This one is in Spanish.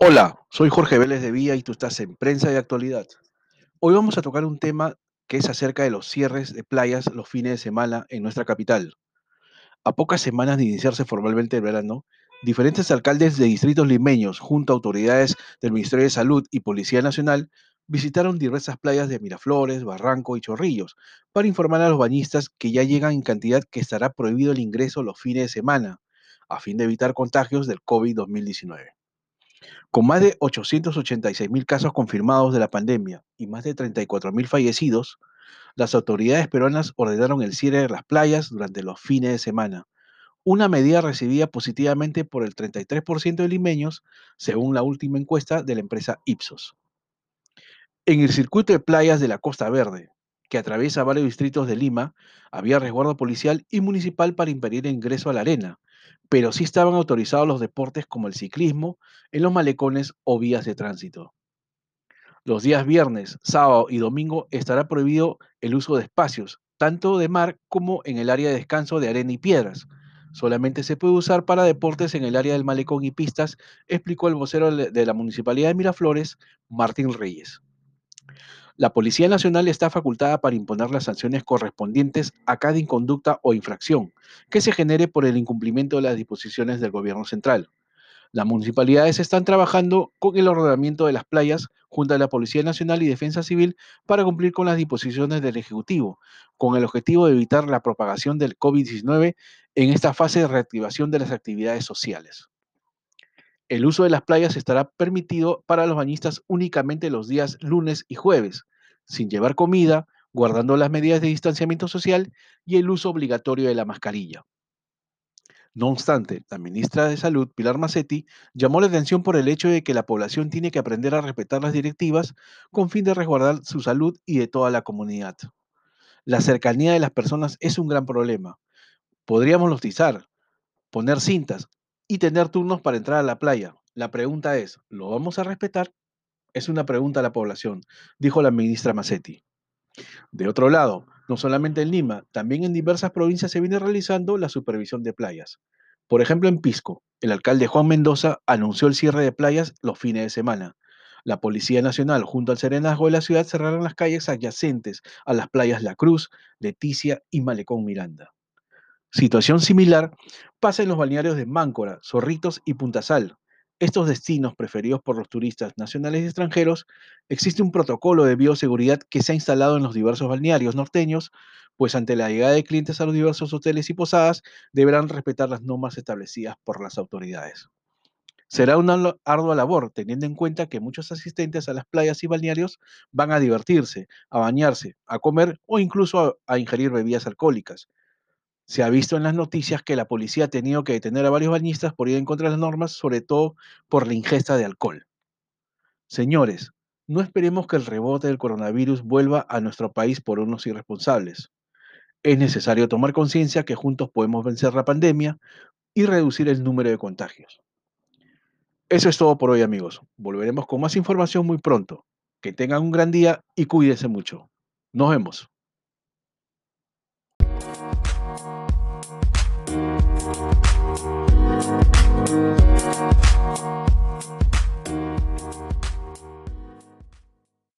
Hola, soy Jorge Vélez de Vía y tú estás en Prensa de Actualidad. Hoy vamos a tocar un tema que es acerca de los cierres de playas los fines de semana en nuestra capital. A pocas semanas de iniciarse formalmente el verano, diferentes alcaldes de distritos limeños, junto a autoridades del Ministerio de Salud y Policía Nacional, visitaron diversas playas de Miraflores, Barranco y Chorrillos para informar a los bañistas que ya llegan en cantidad que estará prohibido el ingreso los fines de semana, a fin de evitar contagios del COVID-2019. Con más de 886 mil casos confirmados de la pandemia y más de 34 mil fallecidos, las autoridades peruanas ordenaron el cierre de las playas durante los fines de semana, una medida recibida positivamente por el 33% de limeños, según la última encuesta de la empresa Ipsos. En el circuito de playas de la Costa Verde, que atraviesa varios distritos de Lima, había resguardo policial y municipal para impedir el ingreso a la arena, pero sí estaban autorizados los deportes como el ciclismo en los malecones o vías de tránsito. Los días viernes, sábado y domingo estará prohibido el uso de espacios, tanto de mar como en el área de descanso de arena y piedras. Solamente se puede usar para deportes en el área del malecón y pistas, explicó el vocero de la Municipalidad de Miraflores, Martín Reyes. La Policía Nacional está facultada para imponer las sanciones correspondientes a cada inconducta o infracción que se genere por el incumplimiento de las disposiciones del Gobierno central. Las municipalidades están trabajando con el ordenamiento de las playas junto a la Policía Nacional y Defensa Civil para cumplir con las disposiciones del Ejecutivo, con el objetivo de evitar la propagación del COVID-19 en esta fase de reactivación de las actividades sociales. El uso de las playas estará permitido para los bañistas únicamente los días lunes y jueves, sin llevar comida, guardando las medidas de distanciamiento social y el uso obligatorio de la mascarilla. No obstante, la ministra de Salud, Pilar Macetti, llamó la atención por el hecho de que la población tiene que aprender a respetar las directivas con fin de resguardar su salud y de toda la comunidad. La cercanía de las personas es un gran problema. Podríamos lostizar, poner cintas, y tener turnos para entrar a la playa. La pregunta es, ¿lo vamos a respetar? Es una pregunta a la población, dijo la ministra Massetti. De otro lado, no solamente en Lima, también en diversas provincias se viene realizando la supervisión de playas. Por ejemplo, en Pisco, el alcalde Juan Mendoza anunció el cierre de playas los fines de semana. La Policía Nacional, junto al Serenazgo de la ciudad, cerraron las calles adyacentes a las playas La Cruz, Leticia y Malecón Miranda. Situación similar pasa en los balnearios de Máncora, Zorritos y Punta Sal. Estos destinos preferidos por los turistas nacionales y extranjeros, existe un protocolo de bioseguridad que se ha instalado en los diversos balnearios norteños, pues ante la llegada de clientes a los diversos hoteles y posadas deberán respetar las normas establecidas por las autoridades. Será una ardua labor, teniendo en cuenta que muchos asistentes a las playas y balnearios van a divertirse, a bañarse, a comer o incluso a, a ingerir bebidas alcohólicas, se ha visto en las noticias que la policía ha tenido que detener a varios bañistas por ir en contra de las normas, sobre todo por la ingesta de alcohol. Señores, no esperemos que el rebote del coronavirus vuelva a nuestro país por unos irresponsables. Es necesario tomar conciencia que juntos podemos vencer la pandemia y reducir el número de contagios. Eso es todo por hoy amigos. Volveremos con más información muy pronto. Que tengan un gran día y cuídense mucho. Nos vemos.